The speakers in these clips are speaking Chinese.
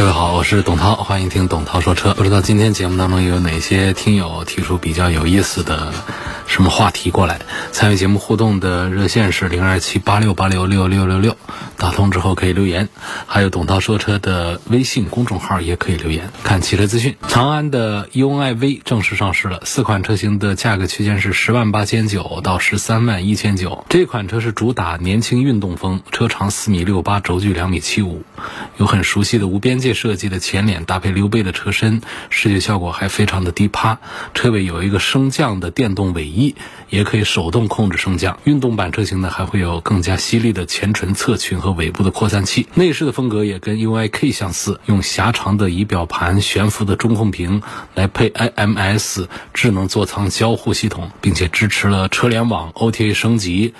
各位好，我是董涛，欢迎听董涛说车。不知道今天节目当中有哪些听友提出比较有意思的什么话题过来？参与节目互动的热线是零二七八六八六六六六六，打通之后可以留言。还有董涛说车的微信公众号也可以留言。看汽车资讯，长安的 UNI V 正式上市了，四款车型的价格区间是十万八千九到十三万一千九。这款车是主打年轻运动风，车长四米六八，轴距两米七五，有很熟悉的无边界设计的前脸，搭配溜背的车身，视觉效果还非常的低趴。车尾有一个升降的电动尾翼，一也可以手动控制升降。运动版车型呢，还会有更加犀利的前唇侧裙和尾部的扩散器。内饰的风格也跟 UIK 相似，用狭长的仪表盘、悬浮的中控屏来配 IMS 智能座舱交互系统，并且支持了车联网、OTA 升级。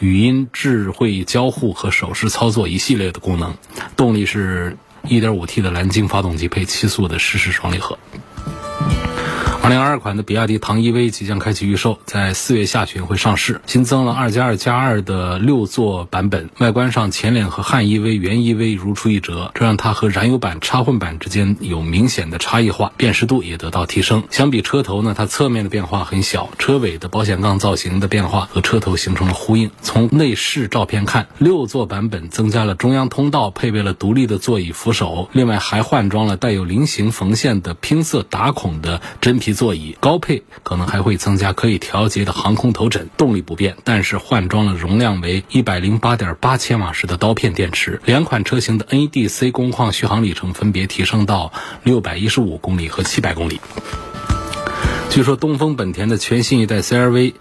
语音智慧交互和手势操作一系列的功能，动力是 1.5T 的蓝鲸发动机配七速的湿式双离合。2022款的比亚迪唐 EV 即将开启预售，在四月下旬会上市，新增了2加2加2的六座版本。外观上，前脸和汉 EV、原 EV 如出一辙，这让它和燃油版、插混版之间有明显的差异化，辨识度也得到提升。相比车头呢，它侧面的变化很小，车尾的保险杠造型的变化和车头形成了呼应。从内饰照片看，六座版本增加了中央通道，配备了独立的座椅扶手，另外还换装了带有菱形缝线的拼色打孔的真皮。座椅高配可能还会增加可以调节的航空头枕，动力不变，但是换装了容量为一百零八点八千瓦时的刀片电池。两款车型的 NEDC 工况续航里程分别提升到六百一十五公里和七百公里。据说东风本田的全新一代 CRV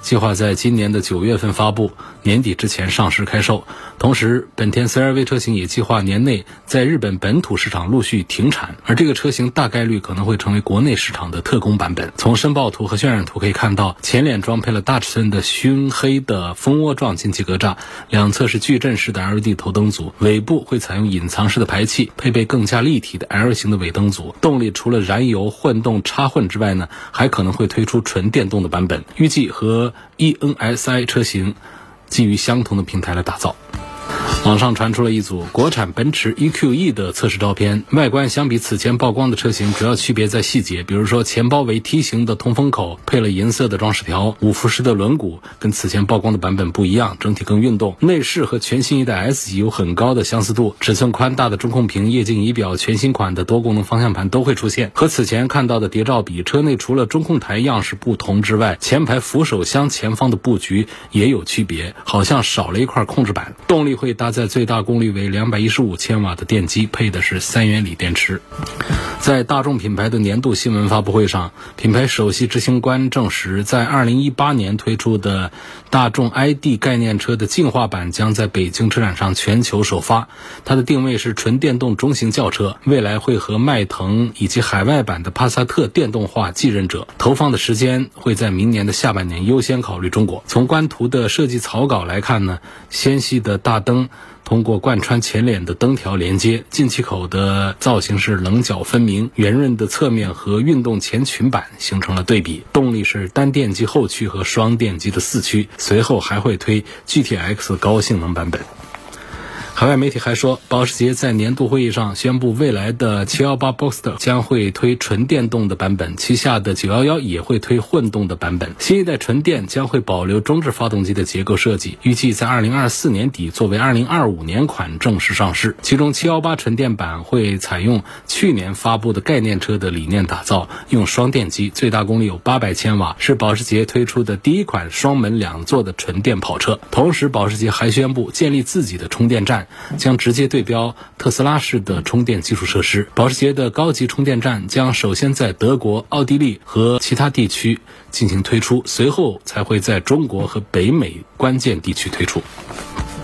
计划在今年的九月份发布，年底之前上市开售。同时，本田 CR-V 车型也计划年内在日本本土市场陆续停产，而这个车型大概率可能会成为国内市场的特供版本。从申报图和渲染图可以看到，前脸装配了大尺寸的熏黑的蜂窝状进气格栅，两侧是矩阵式的 LED 头灯组，尾部会采用隐藏式的排气，配备更加立体的 L 型的尾灯组。动力除了燃油混动插混之外呢，还可能会推出纯电动的版本，预计和 ENSI 车型基于相同的平台来打造。网上传出了一组国产奔驰 EQE 的测试照片，外观相比此前曝光的车型，主要区别在细节，比如说前包围梯形的通风口配了银色的装饰条，五辐式的轮毂跟此前曝光的版本不一样，整体更运动。内饰和全新一代 S 级有很高的相似度，尺寸宽大的中控屏、液晶仪表、全新款的多功能方向盘都会出现。和此前看到的谍照比，车内除了中控台样式不同之外，前排扶手箱前方的布局也有区别，好像少了一块控制板。动力会搭载最大功率为两百一十五千瓦的电机，配的是三元锂电池。在大众品牌的年度新闻发布会上，品牌首席执行官证实，在二零一八年推出的大众 ID 概念车的进化版将在北京车展上全球首发。它的定位是纯电动中型轿车，未来会和迈腾以及海外版的帕萨特电动化继任者。投放的时间会在明年的下半年，优先考虑中国。从官图的设计草稿来看呢，纤细的大灯。通过贯穿前脸的灯条连接，进气口的造型是棱角分明，圆润的侧面和运动前裙板形成了对比。动力是单电机后驱和双电机的四驱，随后还会推 GTX 高性能版本。海外媒体还说，保时捷在年度会议上宣布，未来的718 Boxster 将会推纯电动的版本，旗下的911也会推混动的版本。新一代纯电将会保留中置发动机的结构设计，预计在2024年底作为2025年款正式上市。其中718纯电版会采用去年发布的概念车的理念打造，用双电机，最大功率有800千瓦，是保时捷推出的第一款双门两座的纯电跑车。同时，保时捷还宣布建立自己的充电站。将直接对标特斯拉式的充电基础设施。保时捷的高级充电站将首先在德国、奥地利和其他地区进行推出，随后才会在中国和北美关键地区推出。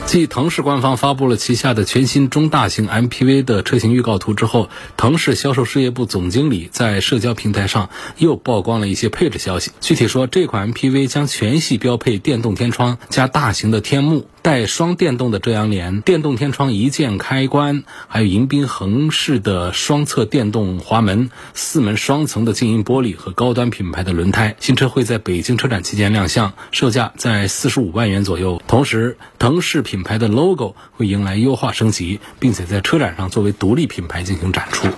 继腾势官方发布了旗下的全新中大型 MPV 的车型预告图之后，腾势销售事业部总经理在社交平台上又曝光了一些配置消息。具体说，这款 MPV 将全系标配电动天窗加大型的天幕。带双电动的遮阳帘、电动天窗一键开关，还有迎宾横式的双侧电动滑门、四门双层的静音玻璃和高端品牌的轮胎。新车会在北京车展期间亮相，售价在四十五万元左右。同时，腾势品牌的 logo 会迎来优化升级，并且在车展上作为独立品牌进行展出。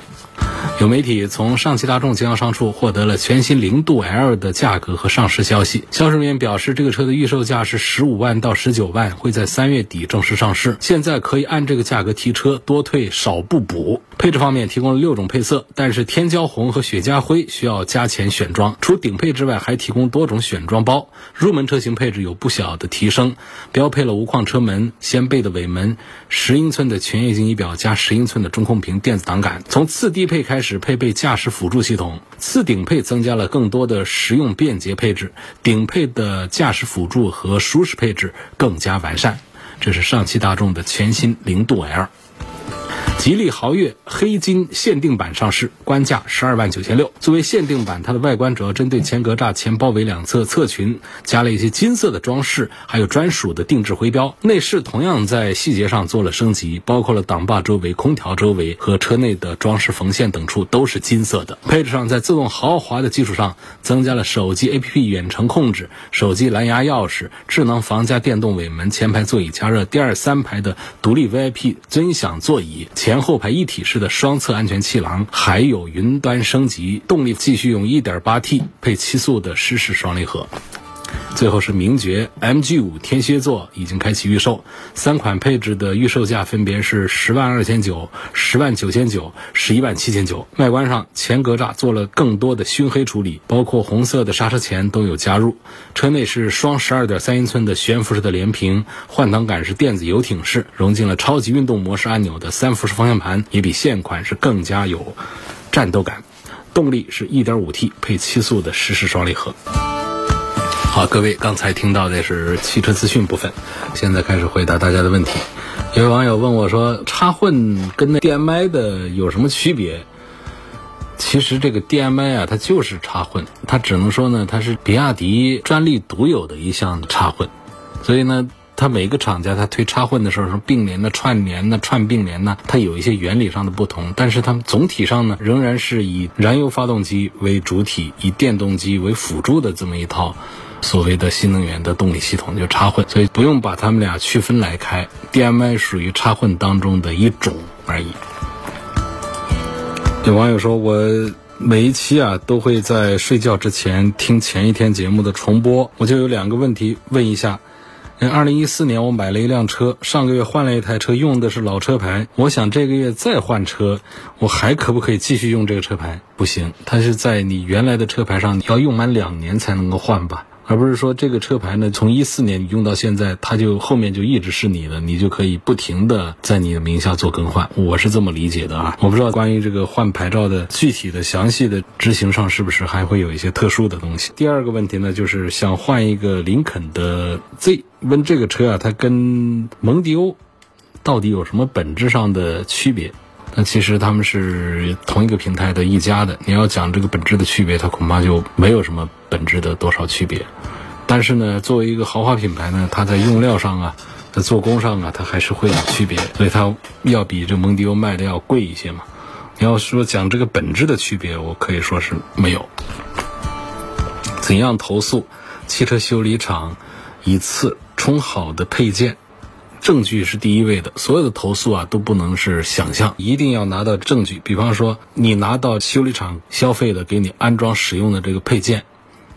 有媒体从上汽大众经销商处获得了全新零度 L 的价格和上市消息。销售人员表示，这个车的预售价是十五万到十九万，会在三月底正式上市。现在可以按这个价格提车，多退少不补。配置方面提供了六种配色，但是天骄红和雪茄灰需要加钱选装。除顶配之外，还提供多种选装包。入门车型配置有不小的提升，标配了无框车门、掀背的尾门、十英寸的全液晶仪表加十英寸的中控屏电子档杆。从次低配开始配备驾驶辅助系统，次顶配增加了更多的实用便捷配置，顶配的驾驶辅助和舒适配置更加完善。这是上汽大众的全新凌渡 L。吉利豪越黑金限定版上市，官价十二万九千六。作为限定版，它的外观主要针对前格栅、前包围两侧侧裙加了一些金色的装饰，还有专属的定制徽标。内饰同样在细节上做了升级，包括了挡把周围、空调周围和车内的装饰缝线等处都是金色的。配置上，在自动豪华的基础上，增加了手机 APP 远程控制、手机蓝牙钥匙、智能防夹电动尾门、前排座椅加热、第二三排的独立 VIP 尊享座座椅。前后排一体式的双侧安全气囊，还有云端升级，动力继续用 1.8T 配七速的湿式双离合。最后是名爵 MG5 天蝎座已经开启预售，三款配置的预售价分别是十万二千九、十万九千九、十一万七千九。外观上，前格栅做了更多的熏黑处理，包括红色的刹车钳都有加入。车内是双十二点三英寸的悬浮式的连屏，换挡杆是电子游艇式，融进了超级运动模式按钮的三辐式方向盘，也比现款是更加有战斗感。动力是一点五 T 配七速的湿式双离合。好，各位，刚才听到的是汽车资讯部分，现在开始回答大家的问题。有位网友问我说：“插混跟那 DMI 的有什么区别？”其实这个 DMI 啊，它就是插混，它只能说呢，它是比亚迪专利独有的一项插混，所以呢，它每个厂家它推插混的时候，什么并联的、串联的、串并联呢，它有一些原理上的不同，但是它们总体上呢，仍然是以燃油发动机为主体，以电动机为辅助的这么一套。所谓的新能源的动力系统就插混，所以不用把它们俩区分来开。DMI 属于插混当中的一种而已。有网友说，我每一期啊都会在睡觉之前听前一天节目的重播，我就有两个问题问一下。嗯，二零一四年我买了一辆车，上个月换了一台车，用的是老车牌。我想这个月再换车，我还可不可以继续用这个车牌？不行，它是在你原来的车牌上，你要用满两年才能够换吧。而不是说这个车牌呢，从一四年你用到现在，它就后面就一直是你的，你就可以不停的在你的名下做更换。我是这么理解的啊，我不知道关于这个换牌照的具体的详细的执行上是不是还会有一些特殊的东西。第二个问题呢，就是想换一个林肯的 Z，问这个车啊，它跟蒙迪欧到底有什么本质上的区别？那其实他们是同一个平台的一家的，你要讲这个本质的区别，它恐怕就没有什么本质的多少区别。但是呢，作为一个豪华品牌呢，它在用料上啊，在做工上啊，它还是会有区别，所以它要比这蒙迪欧卖的要贵一些嘛。你要说讲这个本质的区别，我可以说是没有。怎样投诉？汽车修理厂一次充好的配件。证据是第一位的，所有的投诉啊都不能是想象，一定要拿到证据。比方说，你拿到修理厂消费的给你安装使用的这个配件，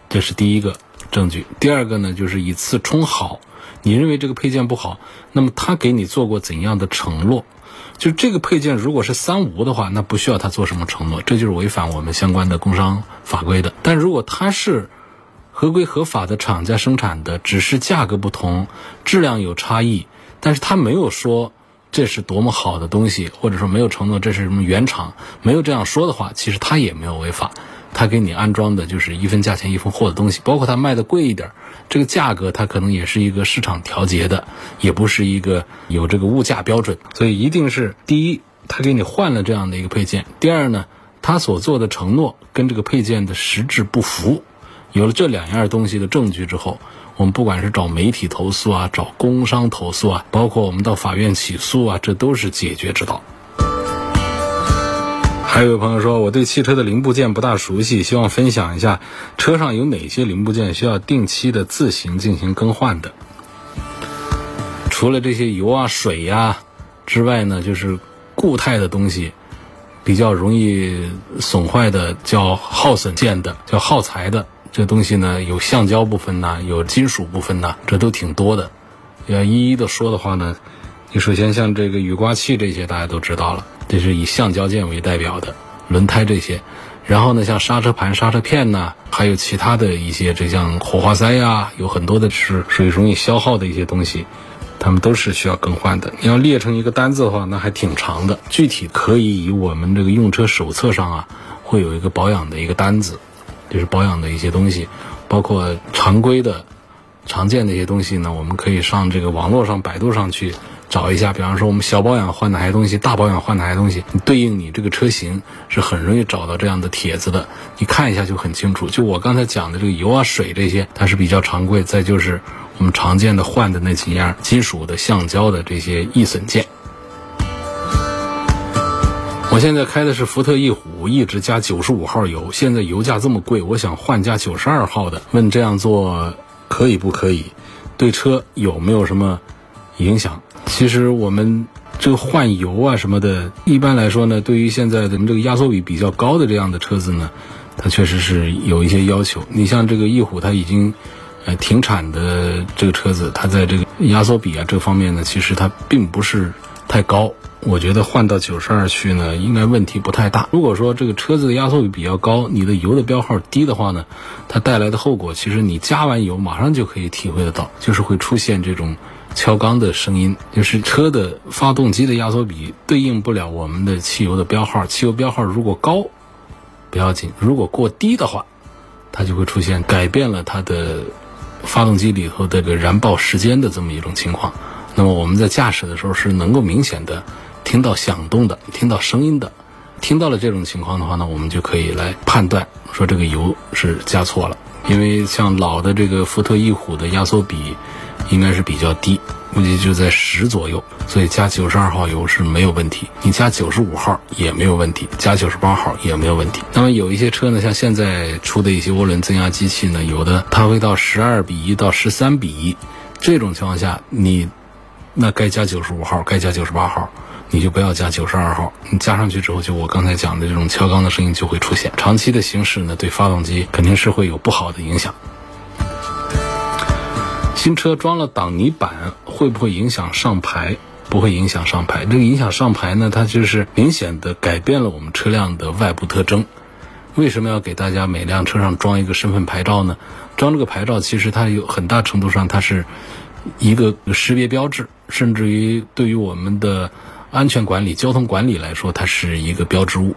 这是第一个证据。第二个呢，就是以次充好。你认为这个配件不好，那么他给你做过怎样的承诺？就这个配件如果是三无的话，那不需要他做什么承诺，这就是违反我们相关的工商法规的。但如果他是合规合法的厂家生产的，只是价格不同，质量有差异。但是他没有说这是多么好的东西，或者说没有承诺这是什么原厂，没有这样说的话，其实他也没有违法。他给你安装的就是一分价钱一分货的东西，包括他卖的贵一点，这个价格它可能也是一个市场调节的，也不是一个有这个物价标准，所以一定是第一，他给你换了这样的一个配件；第二呢，他所做的承诺跟这个配件的实质不符。有了这两样东西的证据之后，我们不管是找媒体投诉啊，找工商投诉啊，包括我们到法院起诉啊，这都是解决之道。还有一位朋友说，我对汽车的零部件不大熟悉，希望分享一下车上有哪些零部件需要定期的自行进行更换的。除了这些油啊、水呀之外呢，就是固态的东西，比较容易损坏的，叫耗损件的，叫耗材的。这东西呢，有橡胶部分呐，有金属部分呐，这都挺多的。要一一的说的话呢，你首先像这个雨刮器这些，大家都知道了，这是以橡胶件为代表的，轮胎这些。然后呢，像刹车盘、刹车片呐，还有其他的一些，这像火花塞呀，有很多的是属于容易消耗的一些东西，它们都是需要更换的。你要列成一个单子的话，那还挺长的。具体可以以我们这个用车手册上啊，会有一个保养的一个单子。就是保养的一些东西，包括常规的、常见的一些东西呢，我们可以上这个网络上、百度上去找一下。比方说，我们小保养换哪些东西，大保养换哪些东西，对应你这个车型是很容易找到这样的帖子的。你看一下就很清楚。就我刚才讲的这个油啊、水这些，它是比较常规。再就是我们常见的换的那几样金属的、橡胶的这些易损件。我现在开的是福特翼虎，一直加九十五号油。现在油价这么贵，我想换加九十二号的。问这样做可以不可以？对车有没有什么影响？其实我们这个换油啊什么的，一般来说呢，对于现在咱们这个压缩比比较高的这样的车子呢，它确实是有一些要求。你像这个翼虎，它已经呃停产的这个车子，它在这个压缩比啊这方面呢，其实它并不是太高。我觉得换到九十二去呢，应该问题不太大。如果说这个车子的压缩比比较高，你的油的标号低的话呢，它带来的后果，其实你加完油马上就可以体会得到，就是会出现这种敲缸的声音，就是车的发动机的压缩比对应不了我们的汽油的标号。汽油标号如果高不要紧，如果过低的话，它就会出现改变了它的发动机里头这个燃爆时间的这么一种情况。那么我们在驾驶的时候是能够明显的。听到响动的，听到声音的，听到了这种情况的话呢，我们就可以来判断说这个油是加错了。因为像老的这个福特翼虎的压缩比应该是比较低，估计就在十左右，所以加九十二号油是没有问题。你加九十五号也没有问题，加九十八号也没有问题。那么有一些车呢，像现在出的一些涡轮增压机器呢，有的它会到十二比一到十三比一，这种情况下你那该加九十五号，该加九十八号。你就不要加九十二号，你加上去之后，就我刚才讲的这种敲缸的声音就会出现。长期的行驶呢，对发动机肯定是会有不好的影响。新车装了挡泥板会不会影响上牌？不会影响上牌。这个影响上牌呢，它就是明显的改变了我们车辆的外部特征。为什么要给大家每辆车上装一个身份牌照呢？装这个牌照，其实它有很大程度上它是一个识别标志，甚至于对于我们的。安全管理、交通管理来说，它是一个标志物，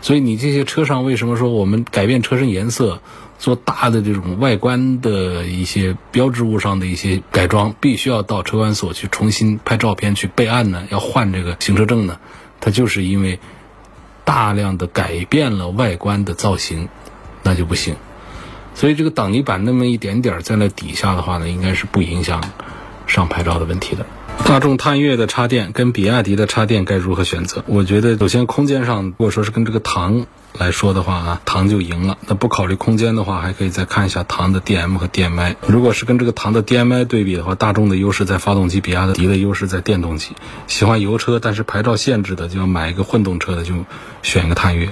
所以你这些车上为什么说我们改变车身颜色、做大的这种外观的一些标志物上的一些改装，必须要到车管所去重新拍照片去备案呢？要换这个行车证呢？它就是因为大量的改变了外观的造型，那就不行。所以这个挡泥板那么一点点在那底下的话呢，应该是不影响上牌照的问题的。大众探岳的插电跟比亚迪的插电该如何选择？我觉得首先空间上，如果说是跟这个唐来说的话啊，唐就赢了。那不考虑空间的话，还可以再看一下唐的 DM 和 DMI。如果是跟这个唐的 DMI 对比的话，大众的优势在发动机，比亚迪的优势在电动机。喜欢油车但是牌照限制的，就要买一个混动车的，就选一个探岳。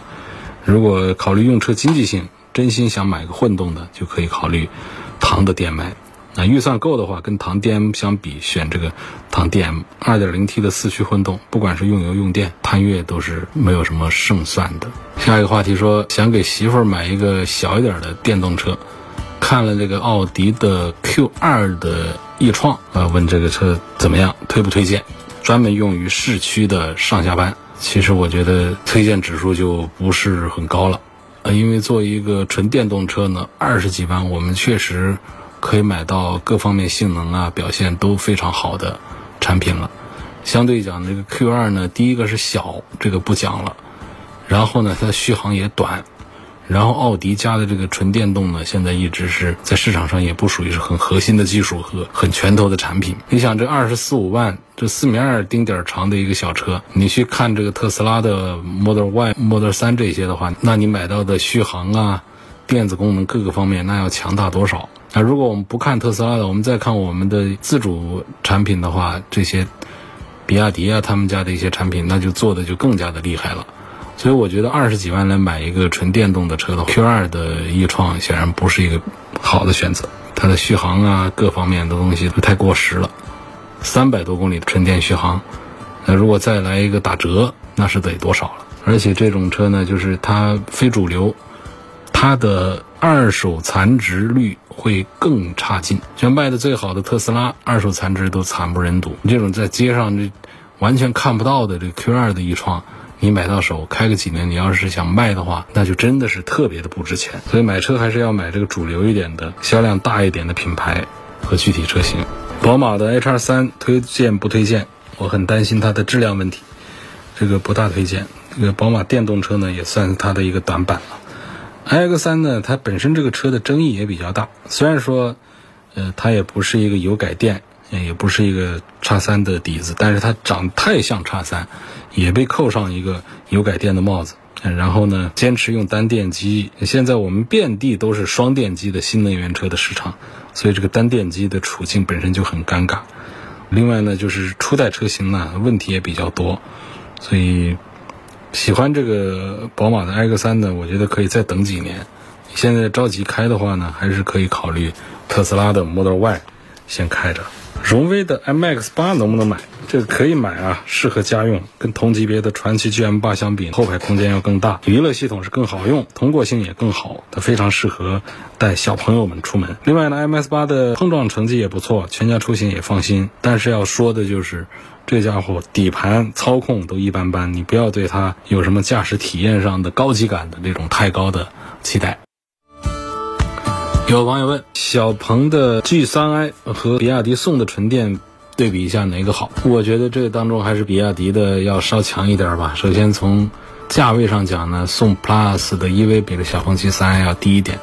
如果考虑用车经济性，真心想买个混动的，就可以考虑唐的 DMI。那预算够的话，跟唐 DM 相比，选这个唐 DM 2.0T 的四驱混动，不管是用油用电，探岳都是没有什么胜算的。下一个话题说，想给媳妇儿买一个小一点的电动车，看了这个奥迪的 Q2 的易创，呃，问这个车怎么样，推不推荐？专门用于市区的上下班，其实我觉得推荐指数就不是很高了。呃，因为作为一个纯电动车呢，二十几万我们确实可以买到各方面性能啊表现都非常好的产品了。相对讲，这个 Q 二呢，第一个是小，这个不讲了，然后呢，它的续航也短。然后奥迪加的这个纯电动呢，现在一直是在市场上也不属于是很核心的技术和很拳头的产品。你想这二十四五万，这四米二丁点长的一个小车，你去看这个特斯拉的 Model Y、Model 三这些的话，那你买到的续航啊、电子功能各个方面，那要强大多少？那如果我们不看特斯拉的，我们再看我们的自主产品的话，这些比亚迪啊他们家的一些产品，那就做的就更加的厉害了。所以我觉得二十几万来买一个纯电动的车的话 Q2 的易创显然不是一个好的选择，它的续航啊各方面的东西都太过时了，三百多公里的纯电续航，那如果再来一个打折，那是得多少了？而且这种车呢，就是它非主流，它的二手残值率会更差劲。像卖的最好的特斯拉，二手残值都惨不忍睹。这种在街上这完全看不到的这 Q2 的一创。你买到手开个几年，你要是想卖的话，那就真的是特别的不值钱。所以买车还是要买这个主流一点的、销量大一点的品牌和具体车型。宝马的 HR 三推荐不推荐？我很担心它的质量问题，这个不大推荐。这个宝马电动车呢，也算是它的一个短板了。iX 三呢，它本身这个车的争议也比较大，虽然说，呃，它也不是一个油改电。也不是一个叉三的底子，但是它长太像叉三，也被扣上一个油改电的帽子。然后呢，坚持用单电机。现在我们遍地都是双电机的新能源车的市场，所以这个单电机的处境本身就很尴尬。另外呢，就是初代车型呢问题也比较多，所以喜欢这个宝马的 X3 呢，我觉得可以再等几年。现在着急开的话呢，还是可以考虑特斯拉的 Model Y 先开着。荣威的 MX 八能不能买？这个可以买啊，适合家用。跟同级别的传祺 GM 八相比，后排空间要更大，娱乐系统是更好用，通过性也更好。它非常适合带小朋友们出门。另外呢，M X 八的碰撞成绩也不错，全家出行也放心。但是要说的就是，这家伙底盘操控都一般般，你不要对它有什么驾驶体验上的高级感的这种太高的期待。有网友问：小鹏的 G3i 和比亚迪宋的纯电对比一下哪个好？我觉得这当中还是比亚迪的要稍强一点吧。首先从价位上讲呢，宋 Plus 的 EV 比这小鹏 G3i 要低一点。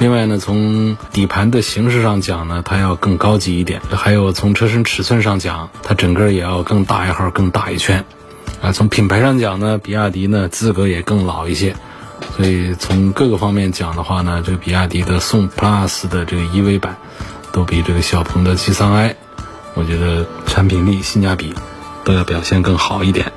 另外呢，从底盘的形式上讲呢，它要更高级一点。还有从车身尺寸上讲，它整个也要更大一号、更大一圈。啊，从品牌上讲呢，比亚迪呢资格也更老一些。所以从各个方面讲的话呢，这个比亚迪的宋 Plus 的这个 EV 版，都比这个小鹏的 G3i，我觉得产品力、性价比都要表现更好一点。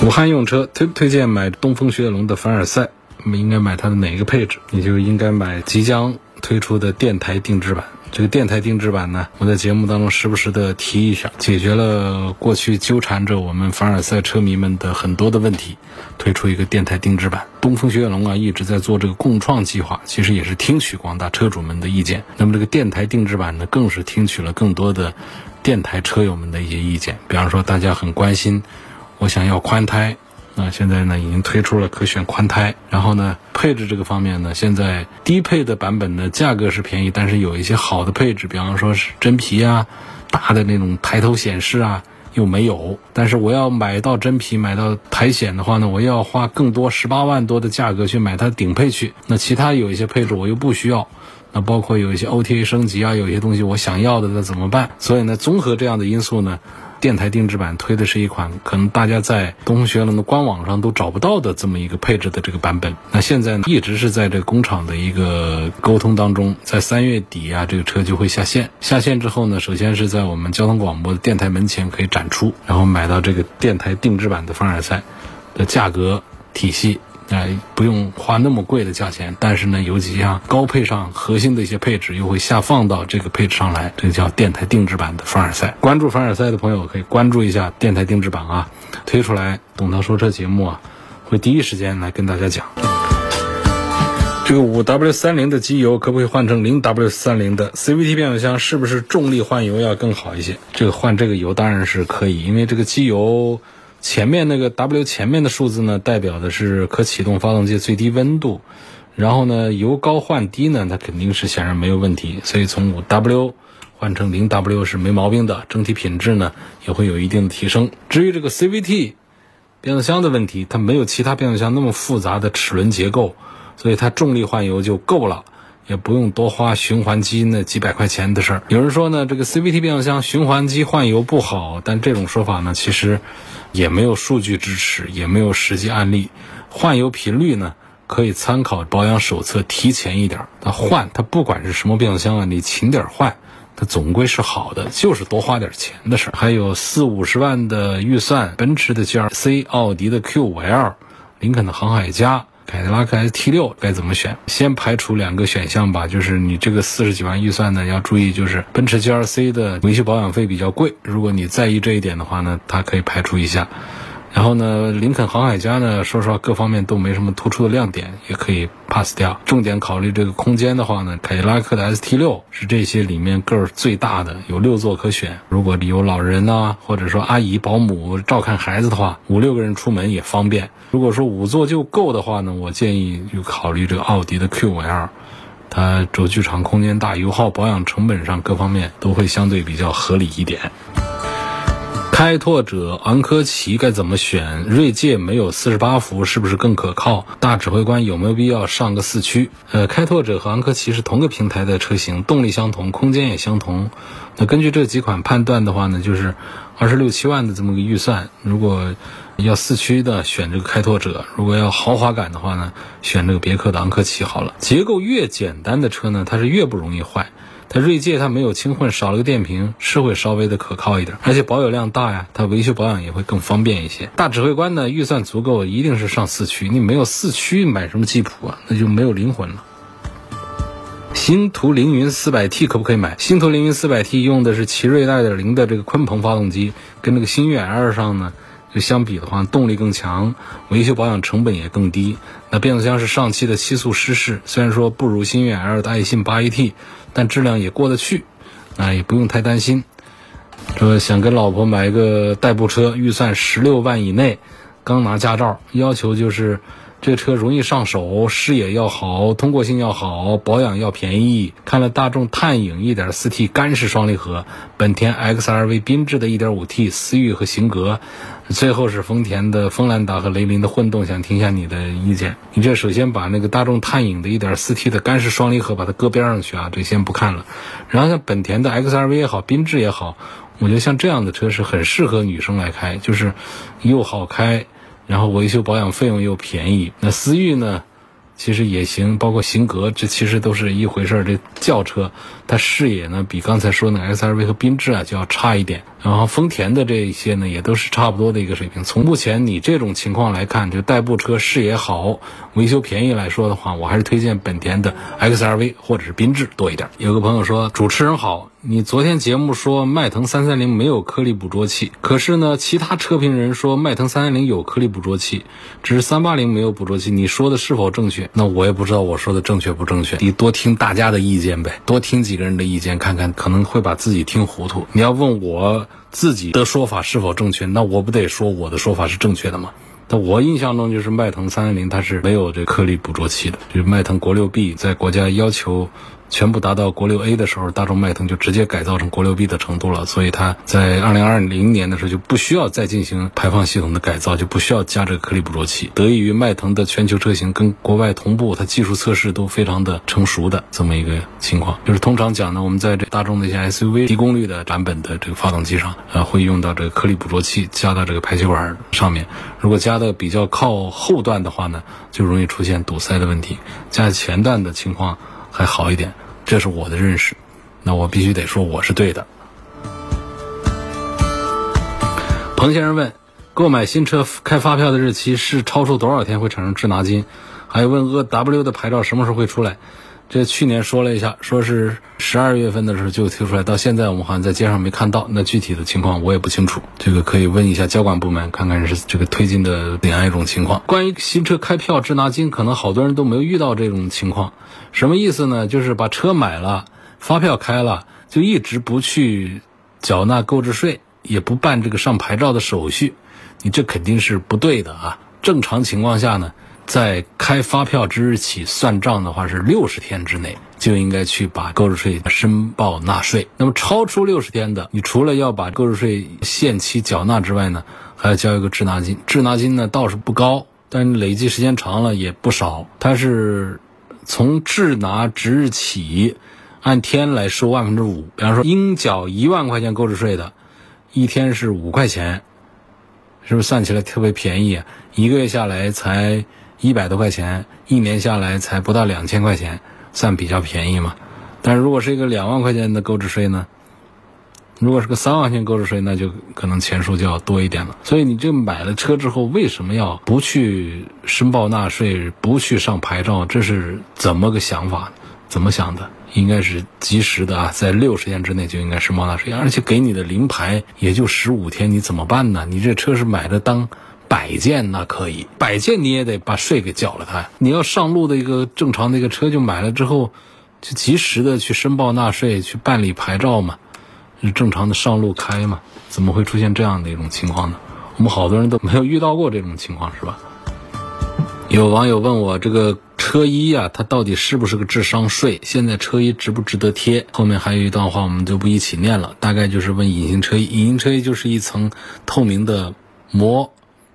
武汉用车推不推荐买东风雪铁龙的凡尔赛？我们应该买它的哪个配置？你就应该买即将推出的电台定制版。这个电台定制版呢，我在节目当中时不时的提一下，解决了过去纠缠着我们凡尔赛车迷们的很多的问题，推出一个电台定制版。东风雪铁龙啊一直在做这个共创计划，其实也是听取广大车主们的意见。那么这个电台定制版呢，更是听取了更多的电台车友们的一些意见。比方说，大家很关心，我想要宽胎。那现在呢，已经推出了可选宽胎，然后呢，配置这个方面呢，现在低配的版本呢，价格是便宜，但是有一些好的配置，比方说是真皮啊，大的那种抬头显示啊，又没有。但是我要买到真皮，买到苔藓的话呢，我要花更多十八万多的价格去买它顶配去。那其他有一些配置我又不需要，那包括有一些 OTA 升级啊，有些东西我想要的，那怎么办？所以呢，综合这样的因素呢。电台定制版推的是一款可能大家在东风雪铁龙的官网上都找不到的这么一个配置的这个版本。那现在呢，一直是在这工厂的一个沟通当中，在三月底啊，这个车就会下线。下线之后呢，首先是在我们交通广播的电台门前可以展出，然后买到这个电台定制版的凡尔赛的价格体系。哎，不用花那么贵的价钱，但是呢，有几项高配上核心的一些配置又会下放到这个配置上来，这个叫电台定制版的凡尔赛。关注凡尔赛的朋友可以关注一下电台定制版啊，推出来董涛说车节目啊，会第一时间来跟大家讲。这个五 W 三零的机油可不可以换成零 W 三零的 CVT 变速箱？是不是重力换油要更好一些？这个换这个油当然是可以，因为这个机油。前面那个 W 前面的数字呢，代表的是可启动发动机最低温度。然后呢，由高换低呢，它肯定是显然没有问题。所以从五 W 换成零 W 是没毛病的，整体品质呢也会有一定的提升。至于这个 CVT 变速箱的问题，它没有其他变速箱那么复杂的齿轮结构，所以它重力换油就够了。也不用多花循环机那几百块钱的事儿。有人说呢，这个 CVT 变速箱循环机换油不好，但这种说法呢，其实也没有数据支持，也没有实际案例。换油频率呢，可以参考保养手册提前一点。它换，它不管是什么变速箱啊，你勤点换，它总归是好的，就是多花点钱的事儿。还有四五十万的预算，奔驰的 GLC、奥迪的 Q5L、林肯的航海家。凯迪拉克 ST 六该怎么选？先排除两个选项吧，就是你这个四十几万预算呢，要注意，就是奔驰 GLC 的维修保养费比较贵。如果你在意这一点的话呢，它可以排除一下。然后呢，林肯航海家呢，说实话各方面都没什么突出的亮点，也可以 pass 掉。重点考虑这个空间的话呢，凯迪拉克的 ST 六是这些里面个儿最大的，有六座可选。如果有老人呐，或者说阿姨、保姆照看孩子的话，五六个人出门也方便。如果说五座就够的话呢，我建议就考虑这个奥迪的 Q5L，它轴距长、空间大、油耗、保养成本上各方面都会相对比较合理一点。开拓者、昂科旗该怎么选？锐界没有四十八伏，是不是更可靠？大指挥官有没有必要上个四驱？呃，开拓者和昂科旗是同个平台的车型，动力相同，空间也相同。那根据这几款判断的话呢，就是二十六七万的这么个预算，如果要四驱的选这个开拓者，如果要豪华感的话呢，选这个别克的昂科旗好了。结构越简单的车呢，它是越不容易坏。它锐界它没有轻混，少了个电瓶，是会稍微的可靠一点，而且保有量大呀，它维修保养也会更方便一些。大指挥官呢，预算足够，一定是上四驱。你没有四驱，买什么吉普啊？那就没有灵魂了。星途凌云 400T 可不可以买？星途凌云 400T 用的是奇瑞2.0的这个鲲鹏发动机，跟那个星越 L 上呢。就相比的话，动力更强，维修保养成本也更低。那变速箱是上汽的七速湿式，虽然说不如星越 L 的爱信八 AT，但质量也过得去，啊，也不用太担心。说想跟老婆买一个代步车，预算十六万以内，刚拿驾照，要求就是。这车容易上手，视野要好，通过性要好，保养要便宜。看了大众探影 1.4T 干式双离合，本田 XRV 缤智的 1.5T 思域和型格，最后是丰田的锋兰达和雷凌的混动，想听一下你的意见。你这首先把那个大众探影的 1.4T 的干式双离合把它搁边上去啊，这先不看了。然后像本田的 XRV 也好，缤智也好，我觉得像这样的车是很适合女生来开，就是又好开。然后维修保养费用又便宜，那思域呢？其实也行，包括型格，这其实都是一回事儿。这轿车，它视野呢比刚才说那 S R V 和缤智啊就要差一点。然后丰田的这一些呢，也都是差不多的一个水平。从目前你这种情况来看，就代步车视野好、维修便宜来说的话，我还是推荐本田的 X R V 或者是缤智多一点。有个朋友说，主持人好。你昨天节目说迈腾三三零没有颗粒捕捉器，可是呢，其他车评人说迈腾三三零有颗粒捕捉器，只是三八零没有捕捉器。你说的是否正确？那我也不知道我说的正确不正确。你多听大家的意见呗，多听几个人的意见，看看可能会把自己听糊涂。你要问我自己的说法是否正确，那我不得说我的说法是正确的吗？那我印象中就是迈腾三三零它是没有这颗粒捕捉器的，就是迈腾国六 B 在国家要求。全部达到国六 A 的时候，大众迈腾就直接改造成国六 B 的程度了，所以它在二零二零年的时候就不需要再进行排放系统的改造，就不需要加这个颗粒捕捉器。得益于迈腾的全球车型跟国外同步，它技术测试都非常的成熟的这么一个情况。就是通常讲呢，我们在这大众的一些 SUV 低功率的版本的这个发动机上，呃，会用到这个颗粒捕捉器加到这个排气管上面。如果加的比较靠后段的话呢，就容易出现堵塞的问题；加前段的情况还好一点。这是我的认识，那我必须得说我是对的。彭先生问：购买新车开发票的日期是超出多少天会产生滞纳金？还有问：鄂 W 的牌照什么时候会出来？这去年说了一下，说是十二月份的时候就推出来，到现在我们好像在街上没看到。那具体的情况我也不清楚，这个可以问一下交管部门，看看是这个推进的怎样一种情况。关于新车开票滞纳金，可能好多人都没有遇到这种情况。什么意思呢？就是把车买了，发票开了，就一直不去缴纳购置税，也不办这个上牌照的手续。你这肯定是不对的啊。正常情况下呢，在开发票之日起算账的话是六十天之内就应该去把购置税申报纳税。那么超出六十天的，你除了要把购置税限期缴纳之外呢，还要交一个滞纳金。滞纳金呢倒是不高，但累计时间长了也不少。它是从滞纳之日起。按天来收万分之五，比方说应缴一万块钱购置税的，一天是五块钱，是不是算起来特别便宜啊？一个月下来才一百多块钱，一年下来才不到两千块钱，算比较便宜嘛？但是如果是一个两万块钱的购置税呢？如果是个三万块钱购置税，那就可能钱数就要多一点了。所以你这买了车之后，为什么要不去申报纳税，不去上牌照？这是怎么个想法？怎么想的？应该是及时的啊，在六十天之内就应该申报纳税，而且给你的临牌也就十五天，你怎么办呢？你这车是买的当摆件，那可以摆件，你也得把税给缴了它。你要上路的一个正常的一个车，就买了之后，就及时的去申报纳税，去办理牌照嘛，是正常的上路开嘛？怎么会出现这样的一种情况呢？我们好多人都没有遇到过这种情况，是吧？有网友问我这个。车衣呀，它到底是不是个智商税？现在车衣值不值得贴？后面还有一段话，我们就不一起念了。大概就是问隐形车衣，隐形车衣就是一层透明的膜，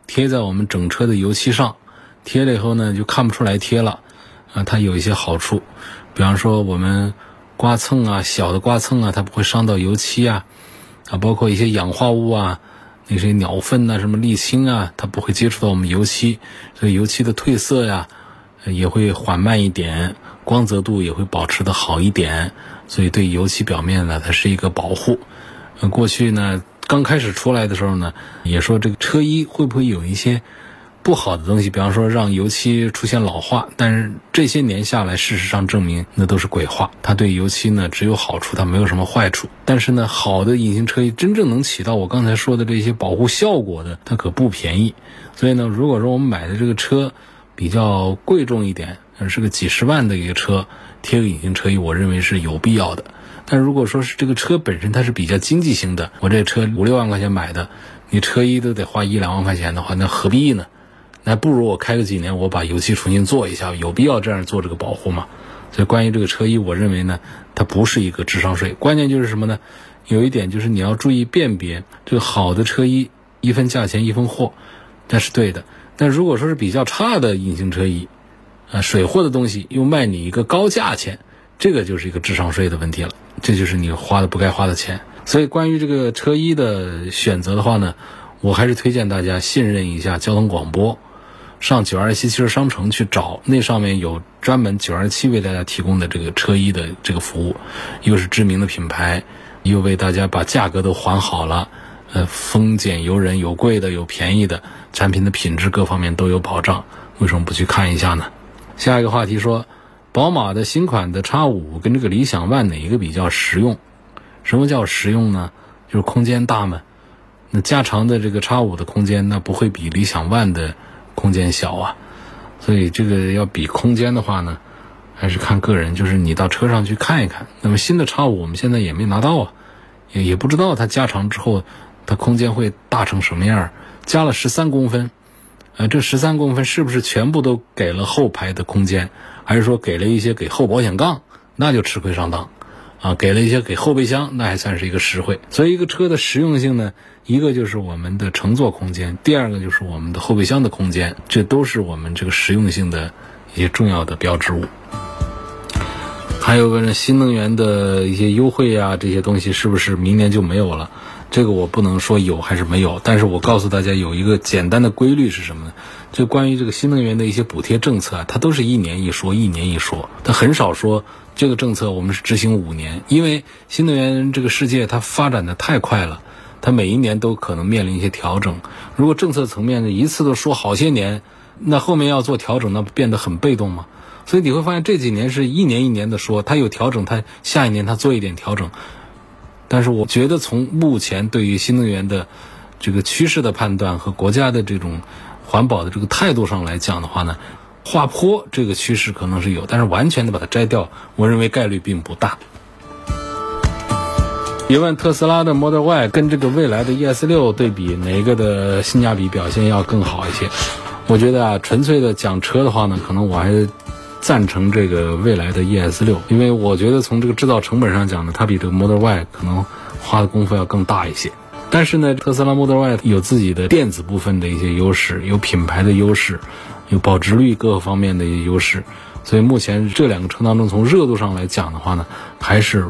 贴在我们整车的油漆上，贴了以后呢，就看不出来贴了。啊，它有一些好处，比方说我们刮蹭啊，小的刮蹭啊，它不会伤到油漆啊，啊，包括一些氧化物啊，那些鸟粪呐，什么沥青啊，它不会接触到我们油漆，所以油漆的褪色呀。也会缓慢一点，光泽度也会保持的好一点，所以对油漆表面呢，它是一个保护。过去呢，刚开始出来的时候呢，也说这个车衣会不会有一些不好的东西，比方说让油漆出现老化。但是这些年下来，事实上证明那都是鬼话。它对油漆呢只有好处，它没有什么坏处。但是呢，好的隐形车衣真正能起到我刚才说的这些保护效果的，它可不便宜。所以呢，如果说我们买的这个车，比较贵重一点，是个几十万的一个车，贴个隐形车衣，我认为是有必要的。但如果说是这个车本身它是比较经济型的，我这车五六万块钱买的，你车衣都得花一两万块钱的话，那何必呢？那不如我开个几年，我把油漆重新做一下，有必要这样做这个保护吗？所以关于这个车衣，我认为呢，它不是一个智商税。关键就是什么呢？有一点就是你要注意辨别，这个好的车衣一分价钱一分货，那是对的。但如果说是比较差的隐形车衣，啊，水货的东西又卖你一个高价钱，这个就是一个智商税的问题了。这就是你花的不该花的钱。所以关于这个车衣的选择的话呢，我还是推荐大家信任一下交通广播，上九二七汽车商城去找，那上面有专门九二七为大家提供的这个车衣的这个服务，又是知名的品牌，又为大家把价格都还好了。呃，丰俭由人，有贵的，有便宜的，产品的品质各方面都有保障，为什么不去看一下呢？下一个话题说，宝马的新款的 X 五跟这个理想 ONE 哪一个比较实用？什么叫实用呢？就是空间大嘛。那加长的这个 X 五的空间，那不会比理想 ONE 的空间小啊。所以这个要比空间的话呢，还是看个人，就是你到车上去看一看。那么新的 X 五我们现在也没拿到啊，也也不知道它加长之后。它空间会大成什么样？加了十三公分，呃，这十三公分是不是全部都给了后排的空间，还是说给了一些给后保险杠？那就吃亏上当，啊，给了一些给后备箱，那还算是一个实惠。所以一个车的实用性呢，一个就是我们的乘坐空间，第二个就是我们的后备箱的空间，这都是我们这个实用性的一些重要的标志物。还有个新能源的一些优惠啊，这些东西是不是明年就没有了？这个我不能说有还是没有，但是我告诉大家有一个简单的规律是什么呢？就关于这个新能源的一些补贴政策啊，它都是一年一说，一年一说，它很少说这个政策我们是执行五年，因为新能源这个世界它发展的太快了，它每一年都可能面临一些调整。如果政策层面的一次都说好些年，那后面要做调整，那不变得很被动吗？所以你会发现这几年是一年一年的说，它有调整，它下一年它做一点调整。但是我觉得，从目前对于新能源的这个趋势的判断和国家的这种环保的这个态度上来讲的话呢，滑坡这个趋势可能是有，但是完全的把它摘掉，我认为概率并不大。也问特斯拉的 Model Y 跟这个未来的 ES 六对比，哪一个的性价比表现要更好一些？我觉得啊，纯粹的讲车的话呢，可能我还是赞成这个未来的 ES 六，因为我觉得从这个制造成本上讲呢，它比这个 Model Y 可能花的功夫要更大一些。但是呢，特斯拉 Model Y 有自己的电子部分的一些优势，有品牌的优势，有保值率各方面的一些优势，所以目前这两个车当中，从热度上来讲的话呢，还是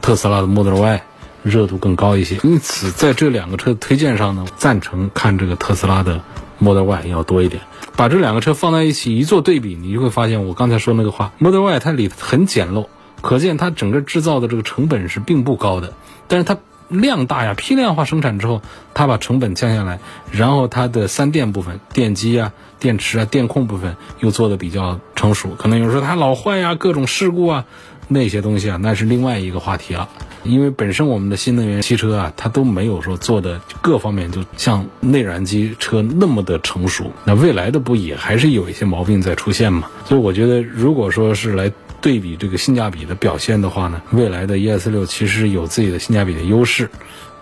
特斯拉的 Model Y 热度更高一些。因此，在这两个车的推荐上呢，赞成看这个特斯拉的 Model Y 要多一点。把这两个车放在一起一做对比，你就会发现我刚才说那个话，Model Y 它里很简陋，可见它整个制造的这个成本是并不高的，但是它。量大呀，批量化生产之后，它把成本降下来，然后它的三电部分，电机啊、电池啊、电控部分又做的比较成熟。可能有人说它老坏呀，各种事故啊，那些东西啊，那是另外一个话题了。因为本身我们的新能源汽车啊，它都没有说做的各方面就像内燃机车那么的成熟。那未来的不也还是有一些毛病在出现嘛？所以我觉得，如果说是来。对比这个性价比的表现的话呢，未来的 ES 六其实有自己的性价比的优势，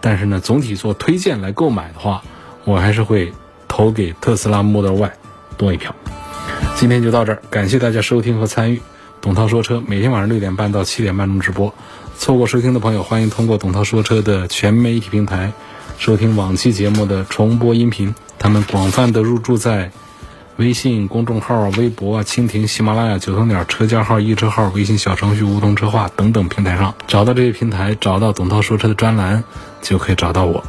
但是呢，总体做推荐来购买的话，我还是会投给特斯拉 Model Y 多一票。今天就到这儿，感谢大家收听和参与。董涛说车每天晚上六点半到七点半钟直播，错过收听的朋友，欢迎通过董涛说车的全媒体平台收听往期节目的重播音频。他们广泛的入驻在。微信公众号、微博、蜻蜓、喜马拉雅、九头鸟车架号、易车号、微信小程序梧桐车话等等平台上，找到这些平台，找到董涛说车的专栏，就可以找到我。